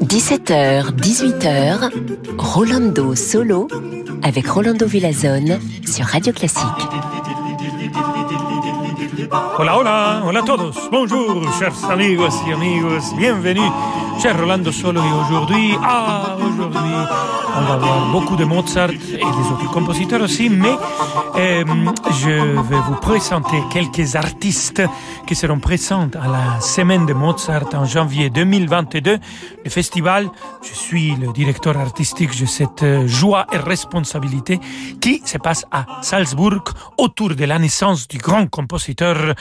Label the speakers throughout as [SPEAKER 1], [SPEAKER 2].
[SPEAKER 1] 17h, 18h, Rolando Solo avec Rolando Villazone sur Radio Classique.
[SPEAKER 2] Hola, hola, hola a todos. Bonjour, chers amigos y amigos. Bienvenue, cher Rolando Solo. Et aujourd'hui, ah, aujourd'hui, on va voir beaucoup de Mozart et des autres compositeurs aussi, mais euh, je vais vous présenter quelques artistes qui seront présents à la semaine de Mozart en janvier 2022. Le festival, je suis le directeur artistique de cette euh, joie et responsabilité qui se passe à Salzbourg autour de la naissance du grand compositeur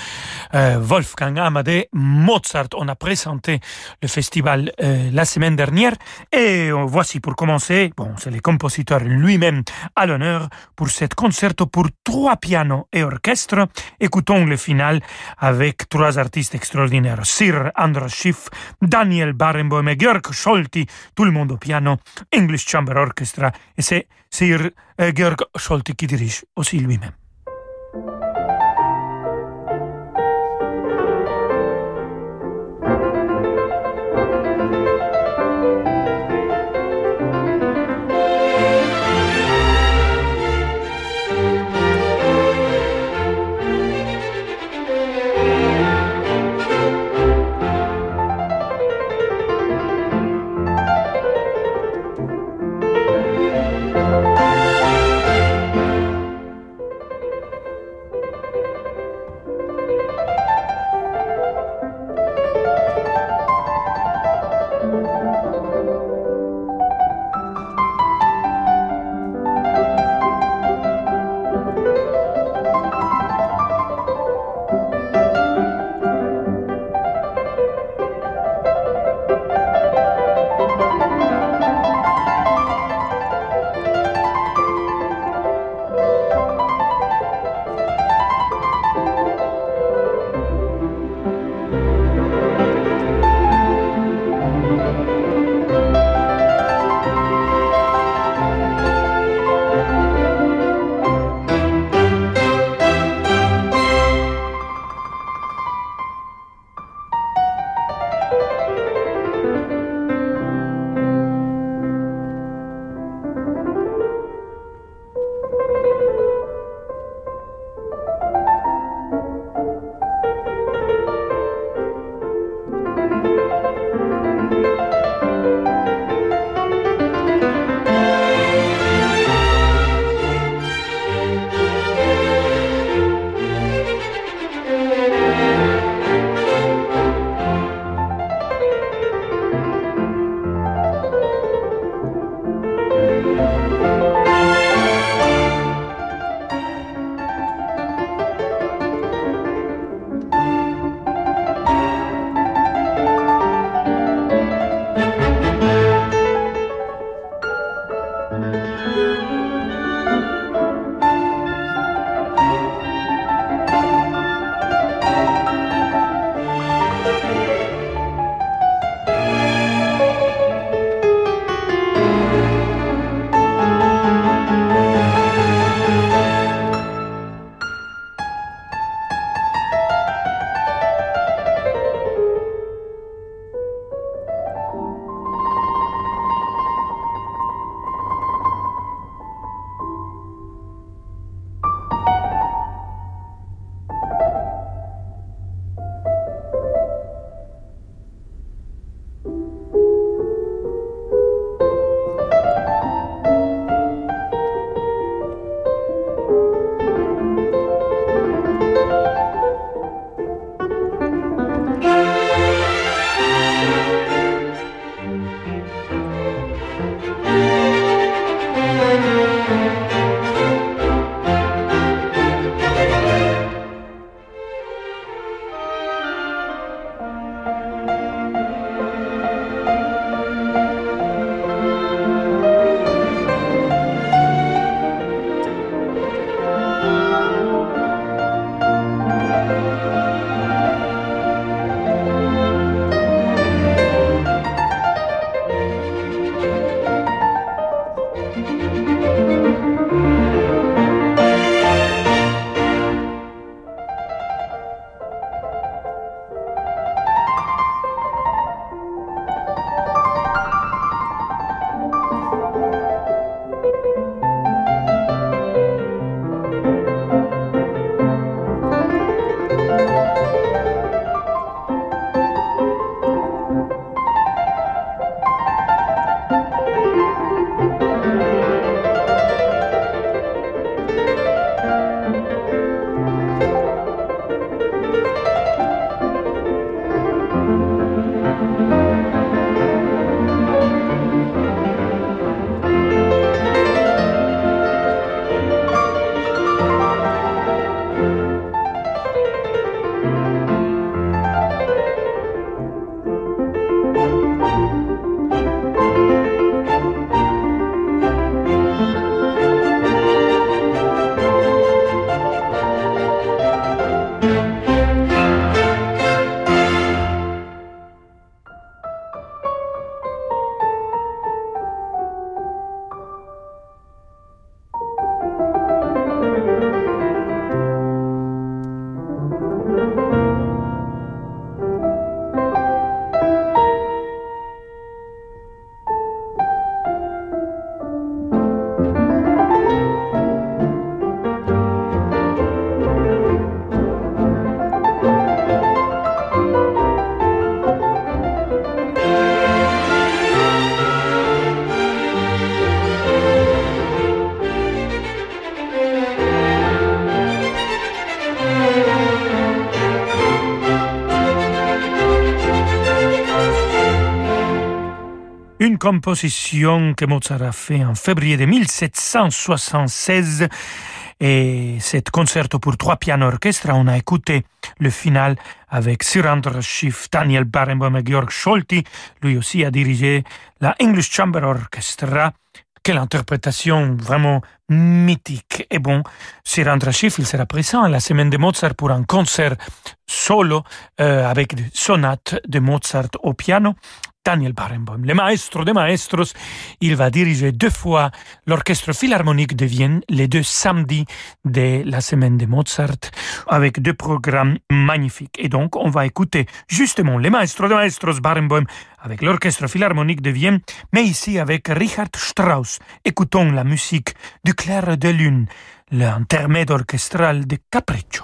[SPEAKER 2] euh, Wolfgang Amadeus Mozart. On a présenté le festival la semaine dernière et voici pour commencer, c'est le compositeur lui-même à l'honneur pour cette concerto pour trois pianos et orchestre. Écoutons le final avec trois artistes extraordinaires. Sir Andras Schiff, Daniel Barenboim et Georg Scholti, tout le monde piano, English Chamber Orchestra, et c'est Sir euh, Georg Scholti qui dirige aussi lui-même. Música composition que Mozart a fait en février de 1776 et cet concerto pour trois pianos orchestre, on a écouté le final avec Sirandra Schiff, Daniel Barenboim et Georg Scholti. Lui aussi a dirigé la English Chamber Orchestra. Quelle interprétation vraiment mythique. Et bon, Sirandra Schiff, il sera présent la semaine de Mozart pour un concert solo euh, avec des sonates de Mozart au piano. Daniel Barenboim, le maestro de maestros. Il va diriger deux fois l'Orchestre Philharmonique de Vienne les deux samedis de la semaine de Mozart avec deux programmes magnifiques. Et donc, on va écouter justement le maestro de maestros Barenboim avec l'Orchestre Philharmonique de Vienne, mais ici avec Richard Strauss. Écoutons la musique du clair de lune, l'intermède orchestral de Capriccio.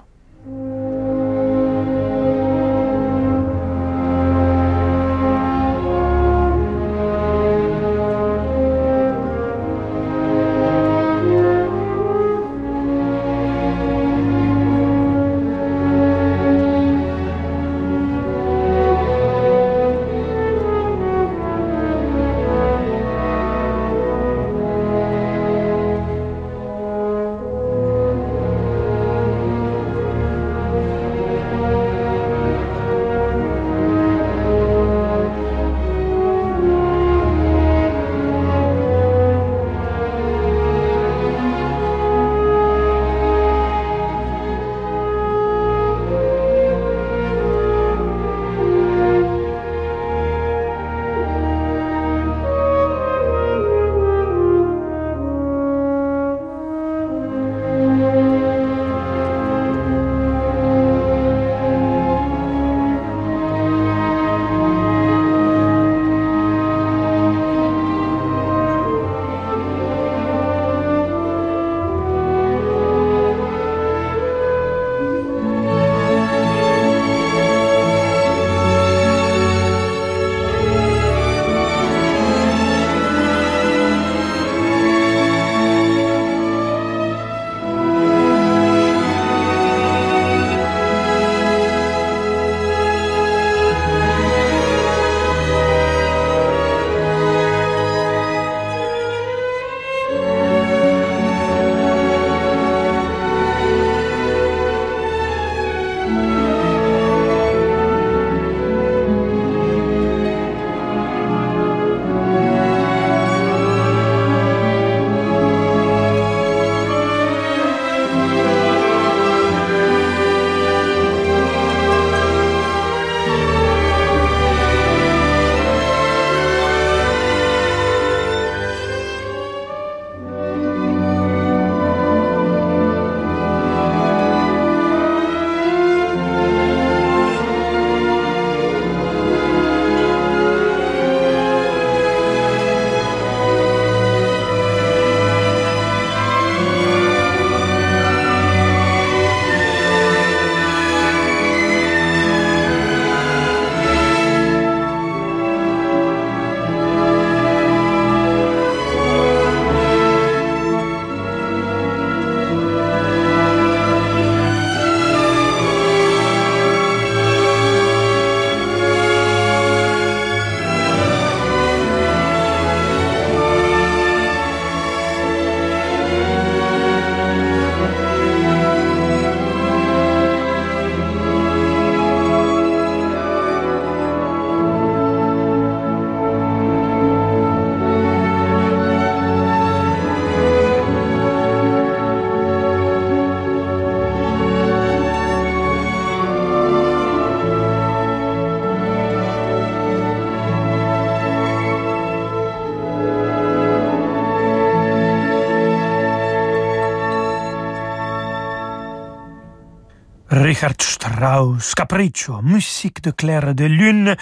[SPEAKER 2] Richard Strauss, Capriccio, musique de clair de lune,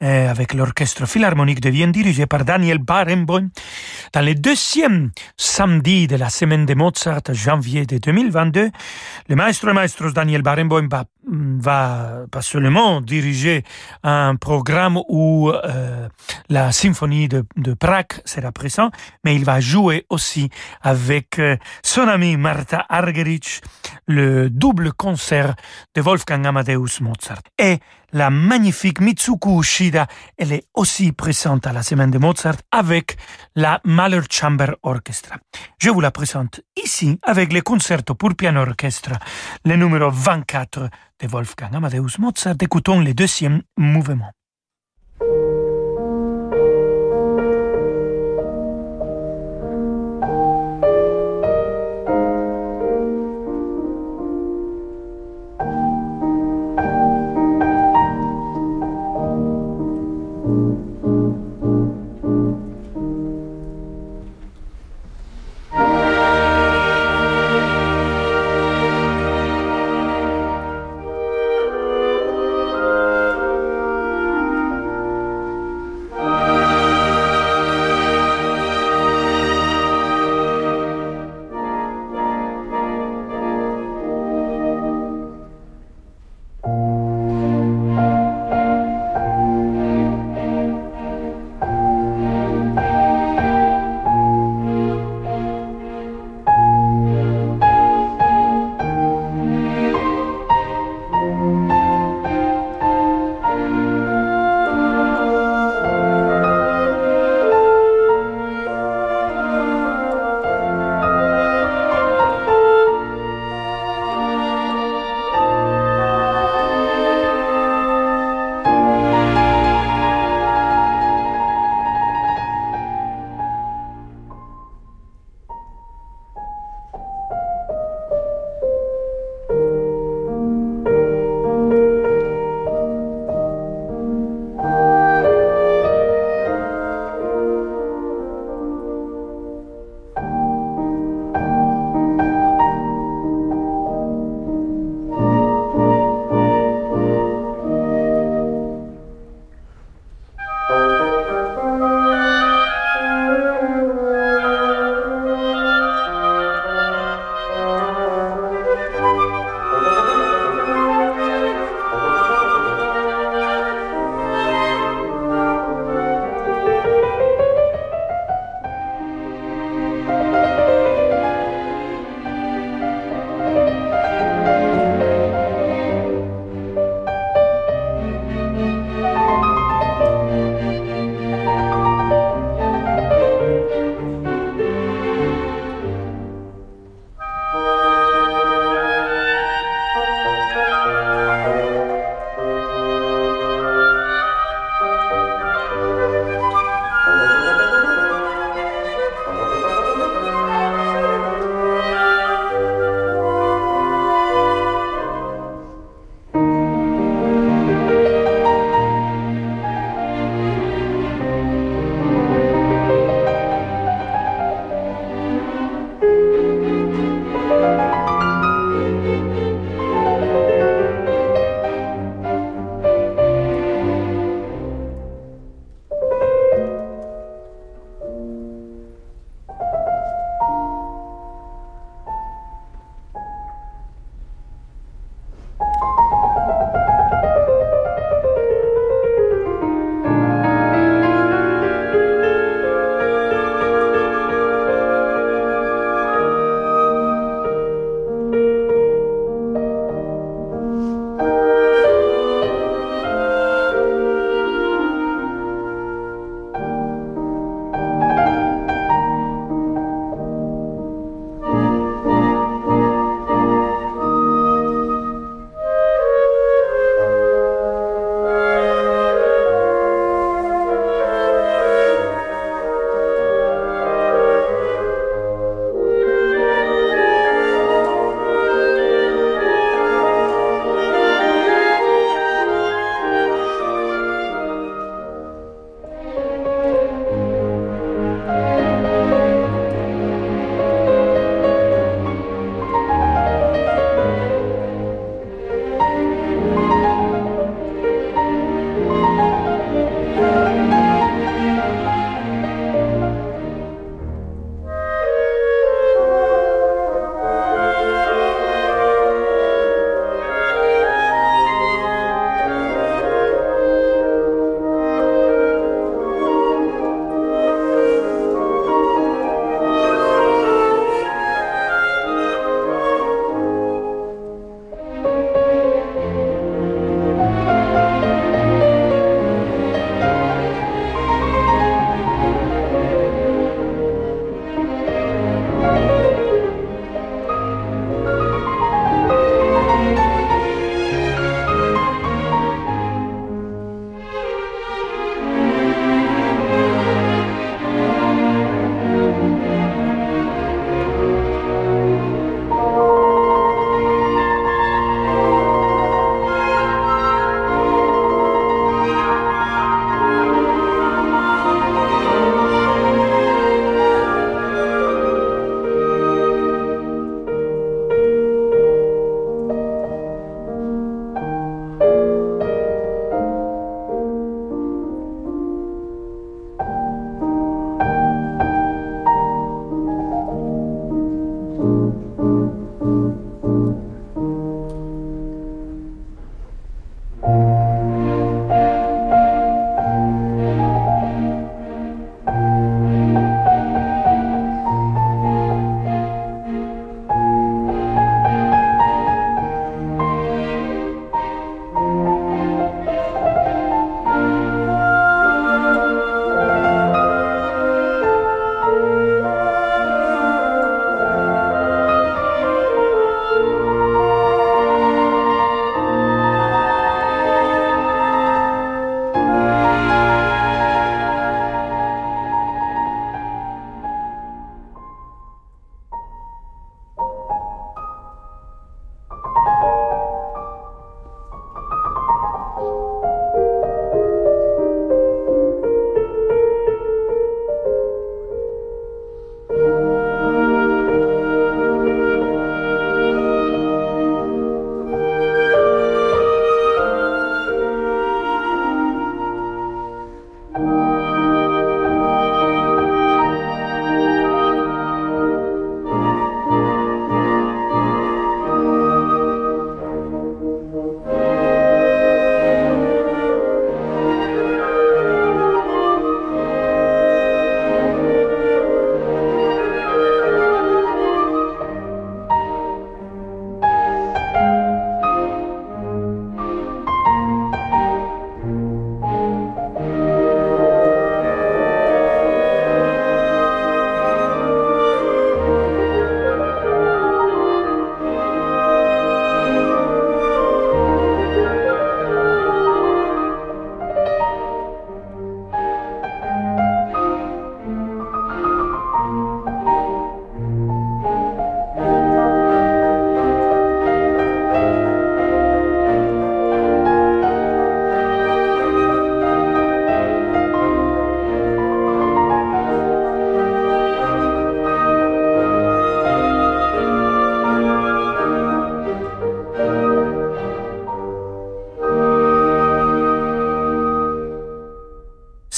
[SPEAKER 2] avec l'orchestre philharmonique de Vienne dirigé par Daniel Barenboim. Dans le deuxième samedi de la semaine de Mozart, janvier de 2022, le maestro et maestros Daniel Barenboim va va pas seulement diriger un programme où euh, la symphonie de, Prague sera présente, mais il va jouer aussi avec euh, son ami Martha Argerich le double concert de Wolfgang Amadeus Mozart. Et la magnifique Mitsuko Ushida, elle est aussi présente à la semaine de Mozart avec la Mahler Chamber Orchestra. Je vous la présente ici avec le concerto pour piano orchestre, le numéro 24 de Wolfgang Amadeus Mozart. Écoutons le deuxième mouvement.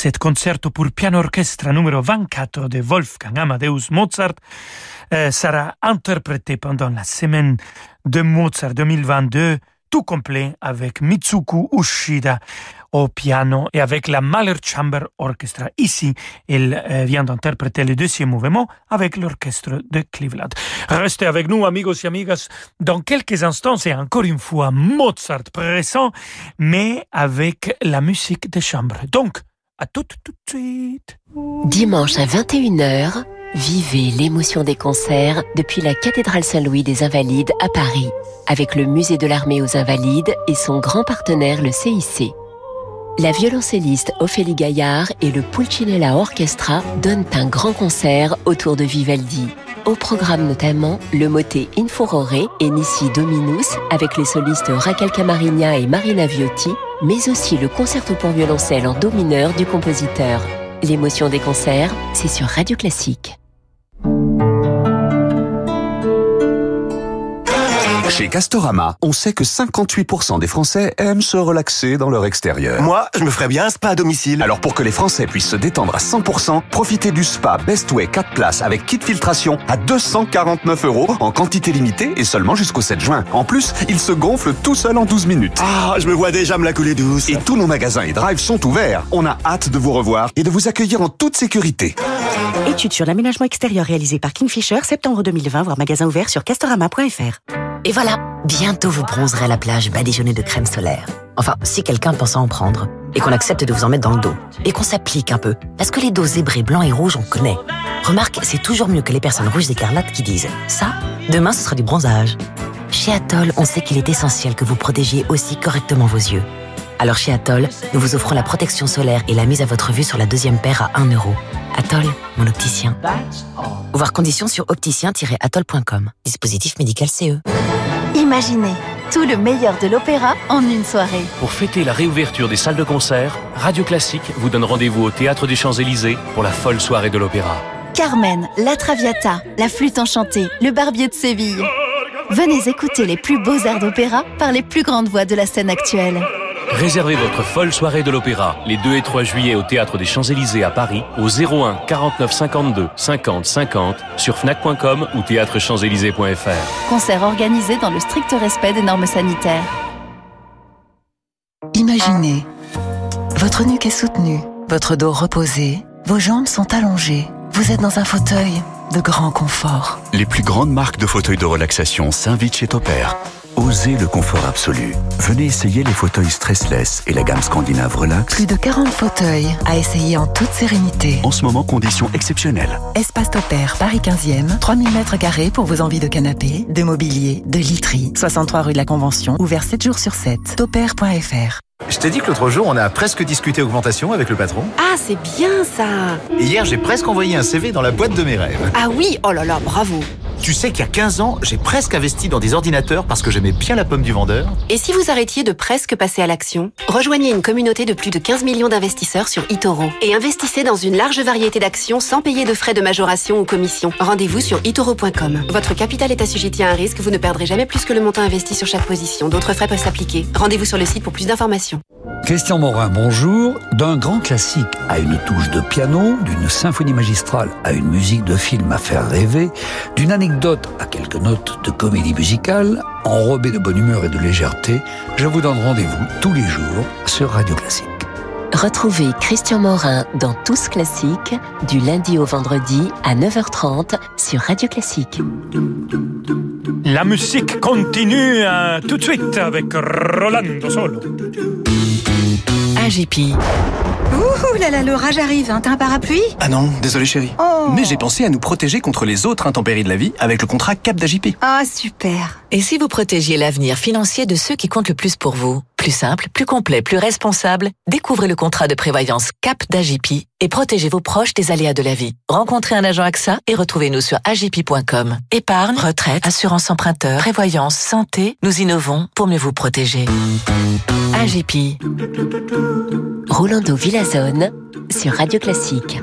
[SPEAKER 2] Cet concerto pour piano orchestre numéro 24 de Wolfgang Amadeus Mozart euh, sera interprété pendant la semaine de Mozart 2022 tout complet avec Mitsuku Ushida au piano et avec la Mahler Chamber Orchestra. Ici, il euh, vient d'interpréter le deuxième mouvement avec l'orchestre de Cleveland. Restez avec nous, amigos et amigas. Dans quelques instants, c'est encore une fois Mozart présent, mais avec la musique de chambre. Donc, à tout, tout de suite.
[SPEAKER 1] Dimanche à 21h, vivez l'émotion des concerts depuis la cathédrale Saint-Louis des Invalides à Paris, avec le musée de l'armée aux Invalides et son grand partenaire, le CIC. La violoncelliste Ophélie Gaillard et le Pulcinella Orchestra donnent un grand concert autour de Vivaldi. Au programme notamment le motet In Furore et Nissi Dominus avec les solistes Raquel Camarigna et Marina Viotti, mais aussi le concerto pour violoncelle en do mineur du compositeur. L'émotion des concerts, c'est sur Radio Classique.
[SPEAKER 3] Chez Castorama, on sait que 58% des Français aiment se relaxer dans leur extérieur.
[SPEAKER 4] Moi, je me ferais bien un spa à domicile.
[SPEAKER 3] Alors pour que les Français puissent se détendre à 100%, profitez du spa Bestway 4 places avec kit filtration à 249 euros en quantité limitée et seulement jusqu'au 7 juin. En plus, il se gonfle tout seul en 12 minutes.
[SPEAKER 4] Ah, je me vois déjà me la couler douce.
[SPEAKER 3] Et tous nos magasins et drives sont ouverts. On a hâte de vous revoir et de vous accueillir en toute sécurité.
[SPEAKER 5] Étude sur l'aménagement extérieur réalisée par Kingfisher, septembre 2020, voire magasin ouvert sur castorama.fr.
[SPEAKER 6] Et voilà, bientôt vous bronzerez à la plage badigeonnée de crème solaire. Enfin, si quelqu'un pense à en prendre. Et qu'on accepte de vous en mettre dans le dos. Et qu'on s'applique un peu. Parce que les dos zébrés blancs et rouges, on connaît. Remarque, c'est toujours mieux que les personnes rouges écarlates qui disent « ça, demain ce sera du bronzage ». Chez Atoll, on sait qu'il est essentiel que vous protégiez aussi correctement vos yeux. Alors chez Atoll, nous vous offrons la protection solaire et la mise à votre vue sur la deuxième paire à 1 euro. Atoll, mon opticien. Voir conditions sur opticien-atoll.com. Dispositif médical CE.
[SPEAKER 7] Imaginez tout le meilleur de l'opéra en une soirée.
[SPEAKER 8] Pour fêter la réouverture des salles de concert, Radio Classique vous donne rendez-vous au Théâtre des Champs-Élysées pour la folle soirée de l'opéra.
[SPEAKER 7] Carmen, La Traviata, La Flûte Enchantée, Le Barbier de Séville. Venez écouter les plus beaux airs d'opéra par les plus grandes voix de la scène actuelle.
[SPEAKER 8] Réservez votre folle soirée de l'opéra les 2 et 3 juillet au Théâtre des Champs-Élysées à Paris au 01 49 52 50 50 sur fnac.com ou théâtrechamps-élysées.fr.
[SPEAKER 7] Concert organisé dans le strict respect des normes sanitaires.
[SPEAKER 9] Imaginez, votre nuque est soutenue, votre dos reposé, vos jambes sont allongées, vous êtes dans un fauteuil de grand confort.
[SPEAKER 3] Les plus grandes marques de fauteuils de relaxation s'invitent chez Topair. Osez le confort absolu. Venez essayer les fauteuils stressless et la gamme scandinave Relax.
[SPEAKER 9] Plus de 40 fauteuils à essayer en toute sérénité.
[SPEAKER 3] En ce moment, conditions exceptionnelles.
[SPEAKER 9] Espace Topair, Paris 15e, 3000 mètres carrés pour vos envies de canapé, de mobilier, de literie. 63 rue de la Convention, ouvert 7 jours sur 7. Topair.fr
[SPEAKER 10] je t'ai dit que l'autre jour, on a presque discuté augmentation avec le patron.
[SPEAKER 11] Ah, c'est bien ça
[SPEAKER 10] Et hier, j'ai presque envoyé un CV dans la boîte de mes rêves.
[SPEAKER 11] Ah oui Oh là là, bravo
[SPEAKER 10] Tu sais qu'il y a 15 ans, j'ai presque investi dans des ordinateurs parce que j'aimais bien la pomme du vendeur.
[SPEAKER 11] Et si vous arrêtiez de presque passer à l'action? Rejoignez une communauté de plus de 15 millions d'investisseurs sur eToro et investissez dans une large variété d'actions sans payer de frais de majoration ou commission. Rendez-vous sur eToro.com. Votre capital est assujetti à un risque, vous ne perdrez jamais plus que le montant investi sur chaque position. D'autres frais peuvent s'appliquer. Rendez-vous sur le site pour plus d'informations.
[SPEAKER 12] Christian Morin, bonjour. D'un grand classique à une touche de piano, d'une symphonie magistrale à une musique de film à faire rêver, d'une anecdote à quelques notes de comédie musicale, enrobée de bonne humeur et de légèreté, je vous donne rendez-vous tous les jours sur Radio Classique.
[SPEAKER 1] Retrouvez Christian Morin dans Tous Classiques du lundi au vendredi à 9h30 sur Radio Classique.
[SPEAKER 2] La musique continue euh, tout de suite avec Rolando Solo.
[SPEAKER 13] AGP. Ouh là là, l'orage arrive, hein. t'as un parapluie?
[SPEAKER 14] Ah non, désolé chérie.
[SPEAKER 13] Oh.
[SPEAKER 14] Mais j'ai pensé à nous protéger contre les autres intempéries de la vie avec le contrat CAP d'AJP.
[SPEAKER 13] Ah super.
[SPEAKER 6] Et si vous protégiez l'avenir financier de ceux qui comptent le plus pour vous? Plus simple, plus complet, plus responsable, découvrez le contrat de prévoyance CAP d'AJP et protégez vos proches des aléas de la vie. Rencontrez un agent AXA et retrouvez-nous sur agip.com. Épargne, retraite, assurance emprunteur, prévoyance, santé, nous innovons pour mieux vous protéger. AGP.
[SPEAKER 1] Rolando Villazone sur Radio Classique.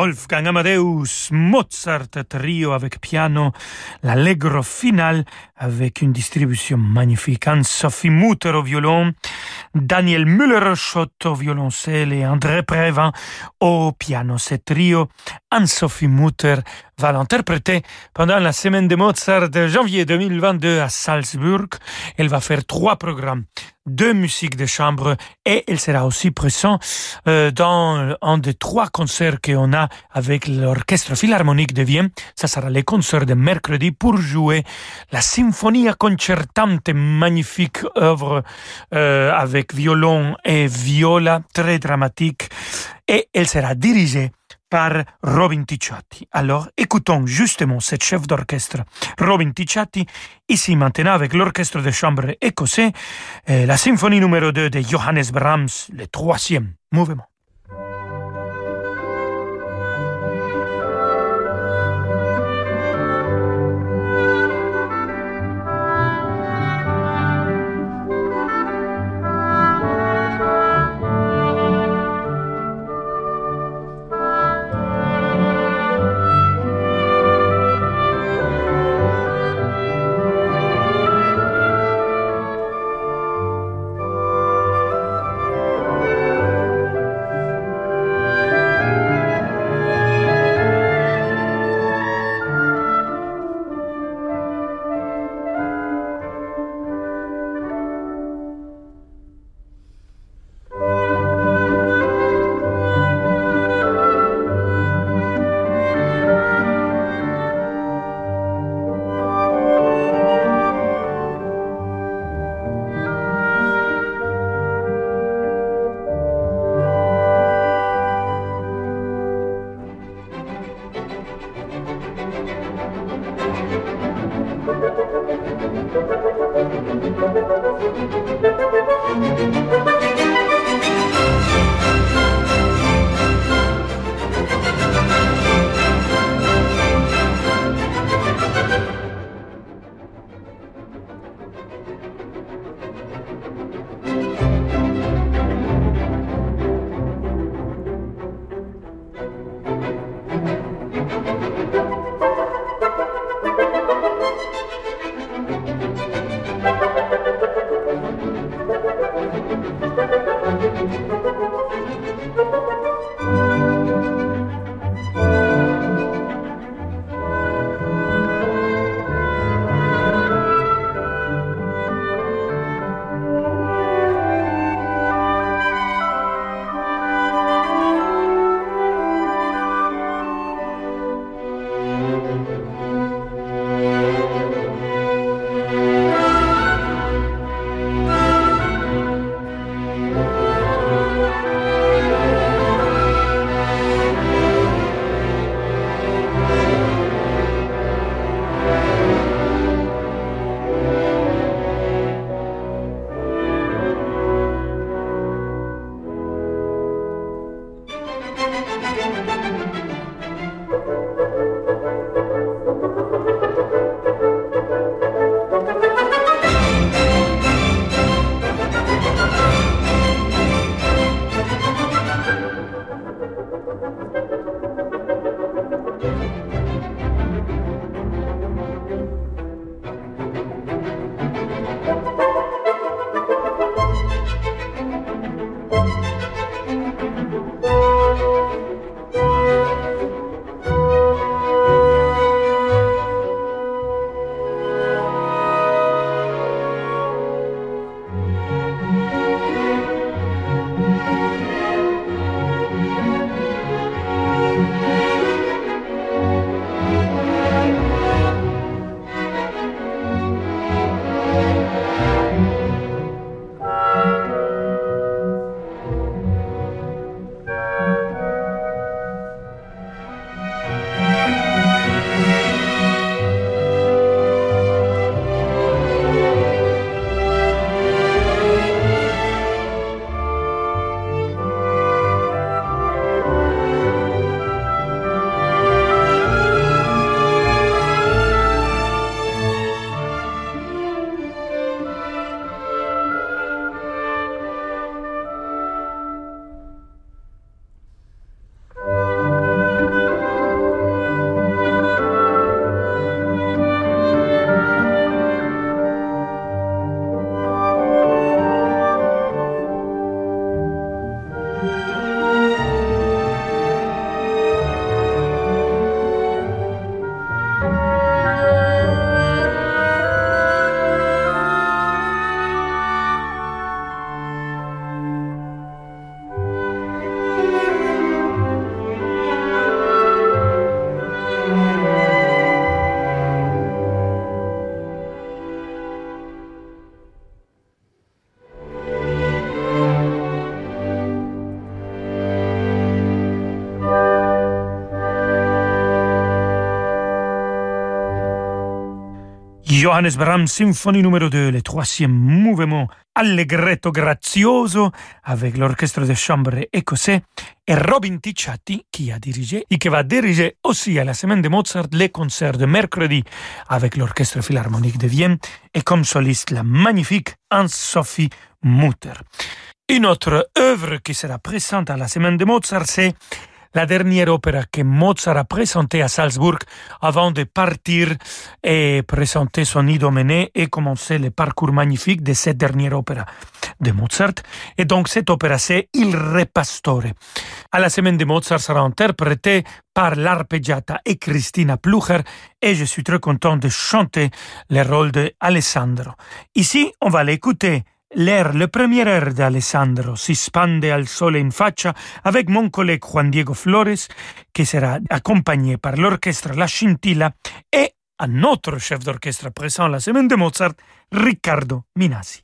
[SPEAKER 2] Wolfgang Amadeus Mozart trio avec piano, l'allegro final avec une distribution magnifique. Anne-Sophie Mutter au violon, Daniel Müller-Schott au violoncelle et André Prévin au piano. Ce trio, Anne-Sophie Mutter va l'interpréter pendant la semaine de Mozart de janvier 2022 à Salzburg. Elle va faire trois programmes de musique de chambre et elle sera aussi présente euh, dans un des trois concerts qu'on a avec l'Orchestre Philharmonique de Vienne. Ça sera les concerts de mercredi pour jouer la Symphonia Concertante, magnifique œuvre euh, avec violon et viola, très dramatique. Et elle sera dirigée par Robin Ticciati. Alors, écoutons justement cette chef d'orchestre, Robin Ticciati, ici maintenant avec l'orchestre de chambre écossais, la symphonie numéro 2 de Johannes Brahms, le troisième mouvement. Johannes Brahms, symphonie numéro 2, le troisième mouvement allegretto grazioso avec l'orchestre de chambre écossais et Robin Ticciati qui a dirigé et qui va diriger aussi à la semaine de Mozart les concerts de mercredi avec l'orchestre philharmonique de Vienne et comme soliste la magnifique Anne-Sophie Mutter. Une autre œuvre qui sera présente à la semaine de Mozart, c'est la dernière opéra que Mozart a présentée à Salzbourg avant de partir et présenter son Idoménée et commencer le parcours magnifique de cette dernière opéra de Mozart. Et donc cette opéra, c'est Il Re Pastore. À la semaine de Mozart sera interprétée par l'arpeggiata et Christina Plucher et je suis très content de chanter le rôle de Alessandro. Ici, on va l'écouter L'air, le premier air d'Alessandro, si spande al sole in faccia avec mon collègue Juan Diego Flores, qui sera accompagné par l'orchestre La Scintilla et un autre chef d'orchestre présent la semaine de Mozart, Riccardo Minasi.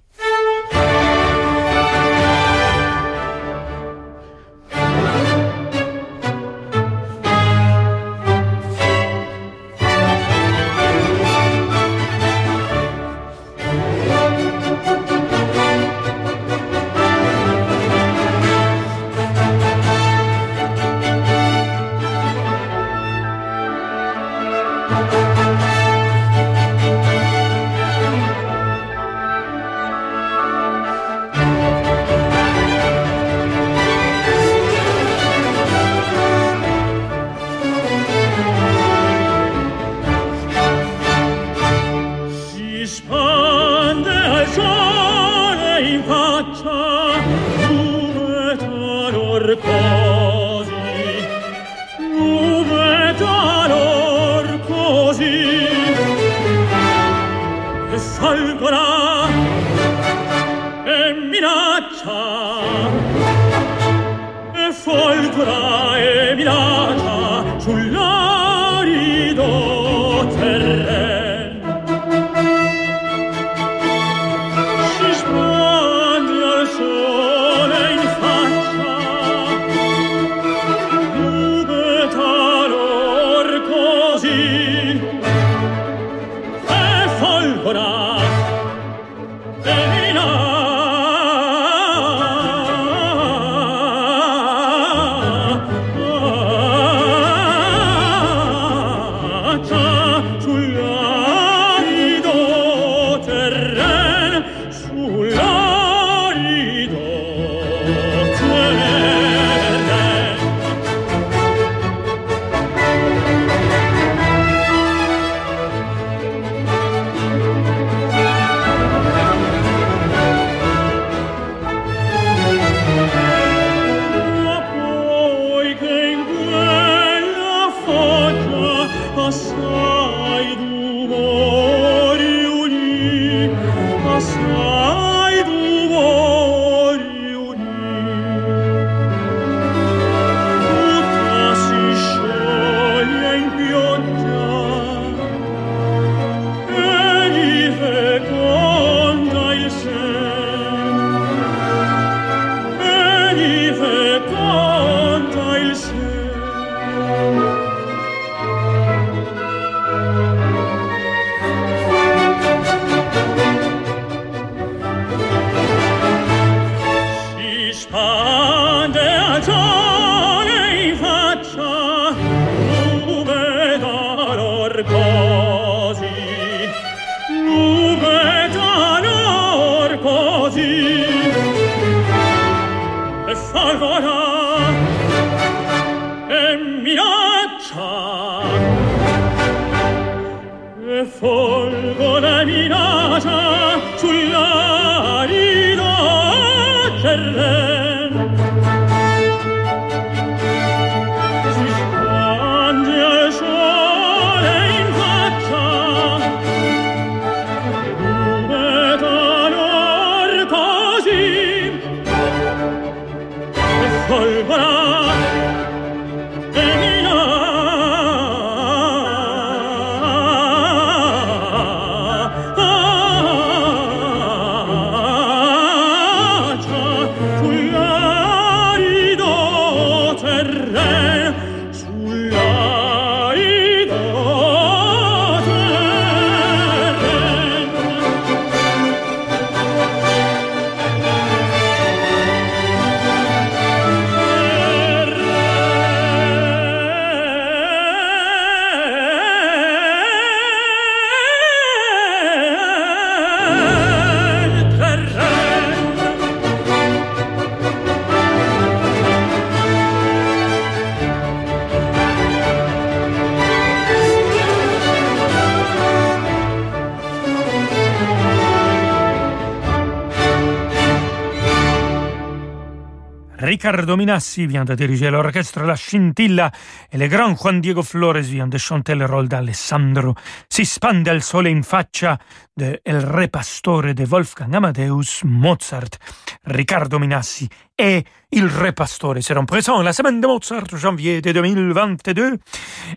[SPEAKER 2] Minassi vient de diriger l'orchestre La Scintilla et le grand Juan Diego Flores vient de chanter le rôle d'Alessandro. Si spande il sole in faccia de El Re Pastore de Wolfgang Amadeus Mozart. Riccardo Minassi et Il Re Pastore seront présents la semaine de Mozart, janvier de 2022.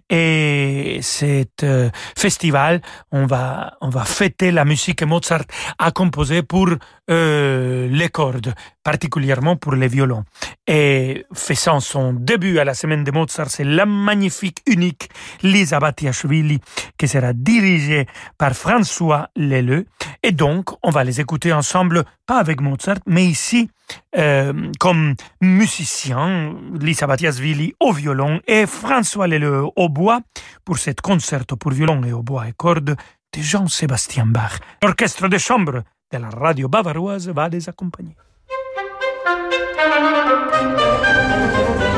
[SPEAKER 2] Et cet euh, festival, on va, on va fêter la musique que Mozart a composée pour euh, les cordes, particulièrement pour les violons. Et faisant son début à la semaine de Mozart, c'est la magnifique, unique Lisa Batiashvili qui sera dirigée par François Leleu. Et donc, on va les écouter ensemble, pas avec Mozart, mais ici, euh, comme musicien, Lisa Batiashvili au violon et François Leleu au bois pour cette concerto pour violon et au bois et cordes de Jean-Sébastien Bach. L'orchestre de chambre de la radio bavaroise va les accompagner. Thank you.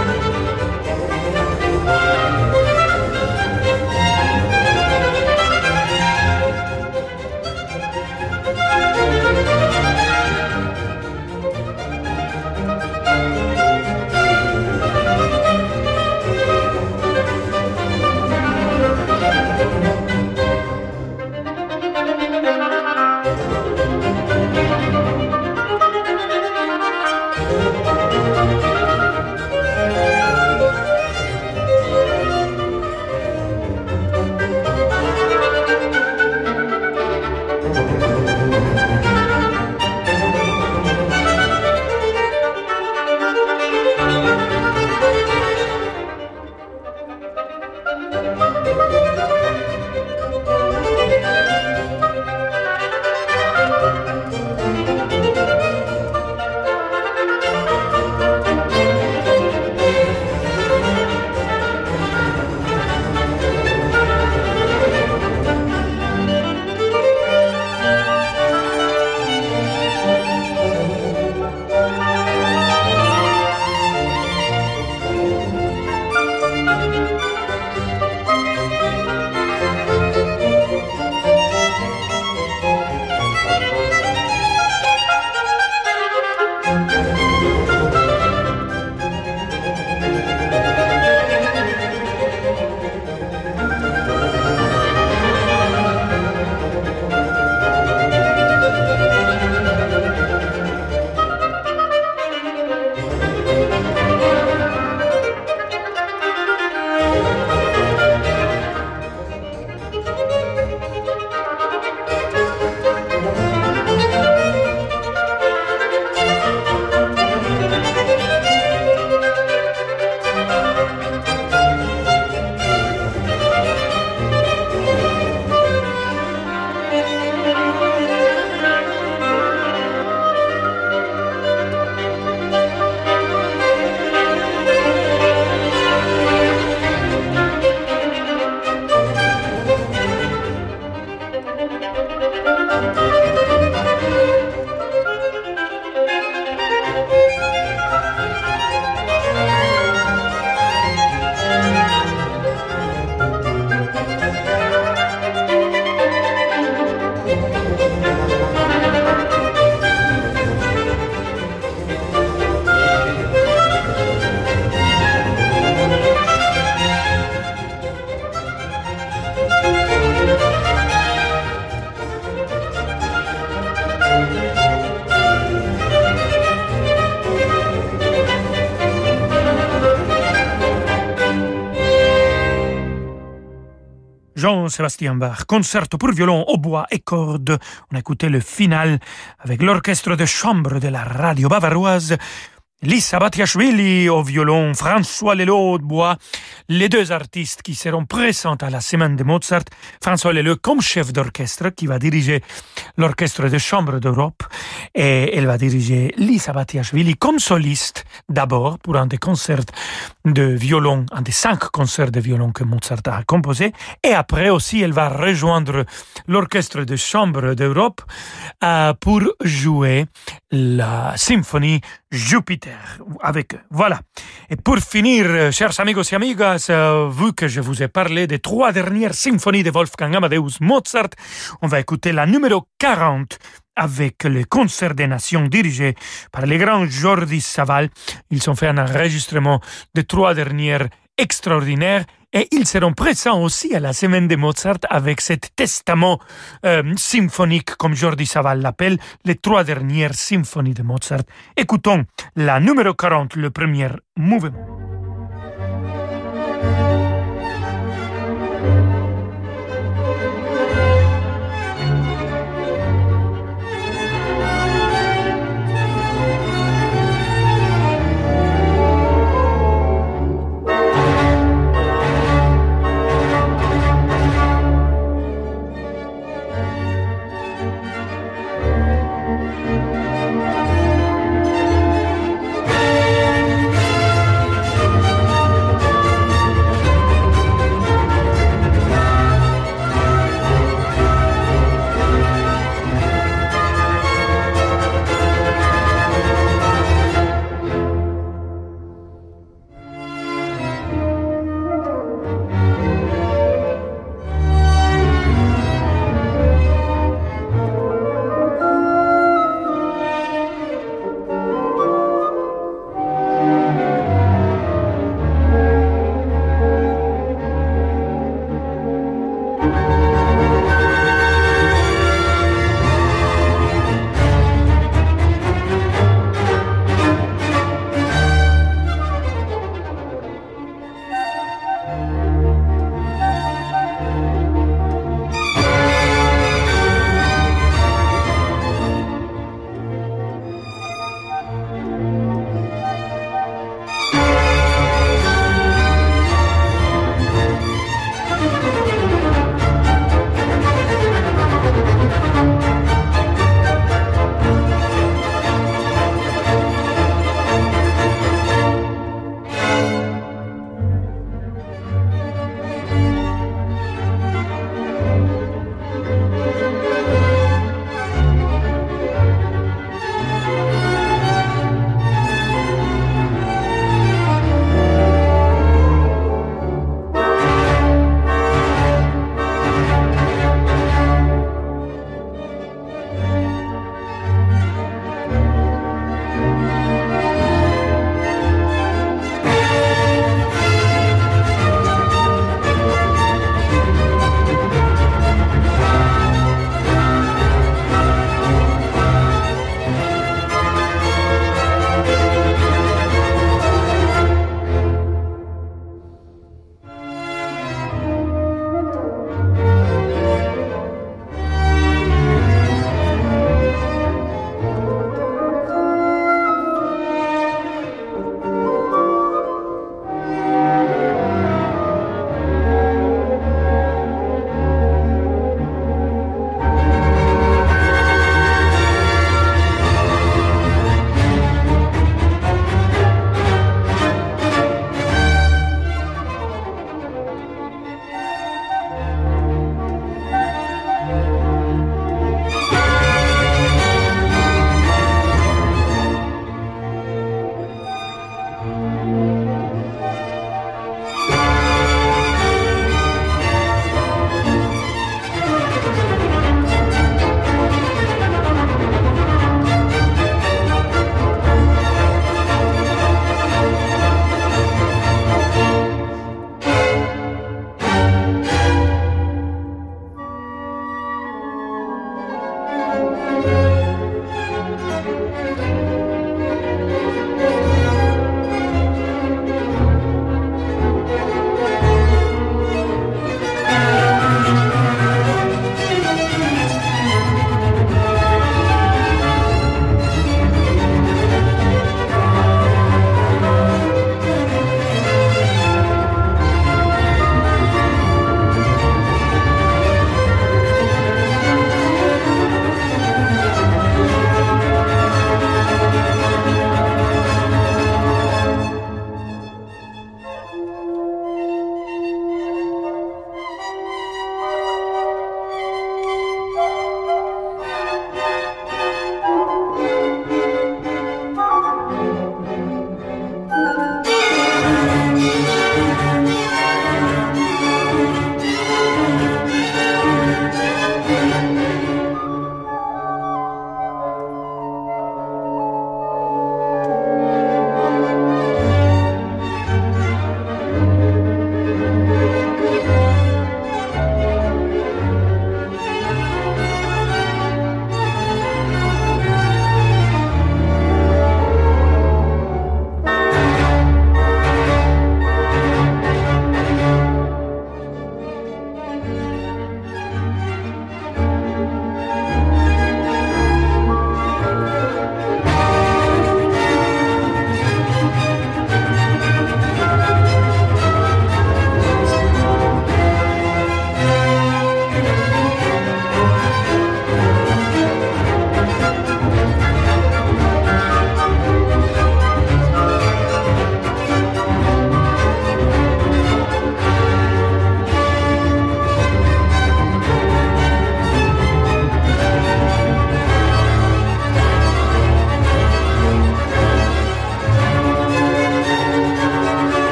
[SPEAKER 2] Jean-Sébastien Bach, concerto pour violon, au bois et cordes. On a écouté le final avec l'orchestre de chambre de la radio bavaroise. Lisa Batiashvili au violon, François Leleu au bois, les deux artistes qui seront présents à la semaine de Mozart, François Leleu comme chef d'orchestre qui va diriger l'orchestre de chambre d'Europe et elle va diriger Lisa Batiashvili comme soliste d'abord pour un des concerts de violon, un des cinq concerts de violon que Mozart a composé. Et après aussi elle va rejoindre l'orchestre de chambre d'Europe euh, pour jouer la symphonie Jupiter avec eux. Voilà. Et pour finir, euh, chers amigos et amigas, euh, vu que je vous ai parlé des trois dernières symphonies de Wolfgang Amadeus Mozart, on va écouter la numéro 40 avec le concert des nations dirigé par le grand Jordi Saval. Ils ont fait un enregistrement des trois dernières extraordinaires et ils seront présents aussi à la semaine de Mozart avec cet testament euh, symphonique, comme Jordi Saval l'appelle, les trois dernières symphonies de Mozart. Écoutons la numéro 40, le premier mouvement.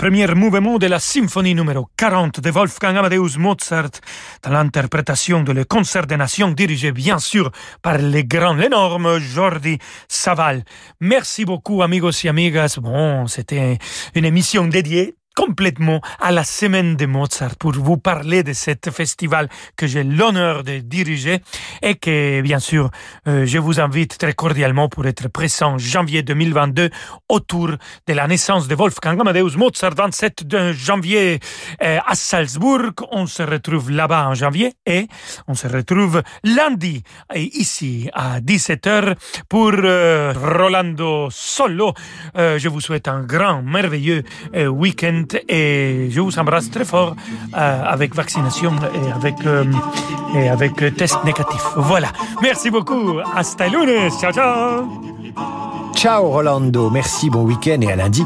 [SPEAKER 2] Premier mouvement de la symphonie numéro 40 de Wolfgang Amadeus Mozart, dans l'interprétation de le concert des nations dirigé bien sûr par le grand, l'énorme Jordi Saval. Merci beaucoup, amigos et amigas. Bon, c'était une émission dédiée complètement à la semaine de Mozart pour vous parler de cet festival que j'ai l'honneur de diriger et que, bien sûr, euh, je vous invite très cordialement pour être présent janvier 2022 autour de la naissance de Wolfgang Amadeus Mozart, 27 janvier euh, à Salzbourg. On se retrouve là-bas en janvier et on se retrouve lundi ici à 17h pour euh, Rolando Solo. je vous souhaite un grand, merveilleux week-end et je vous embrasse très fort euh, avec vaccination et avec, euh, et avec test négatif. Voilà. Merci beaucoup. Hasta lunes. Ciao, ciao.
[SPEAKER 15] Ciao Rolando. Merci. Bon week-end et à lundi.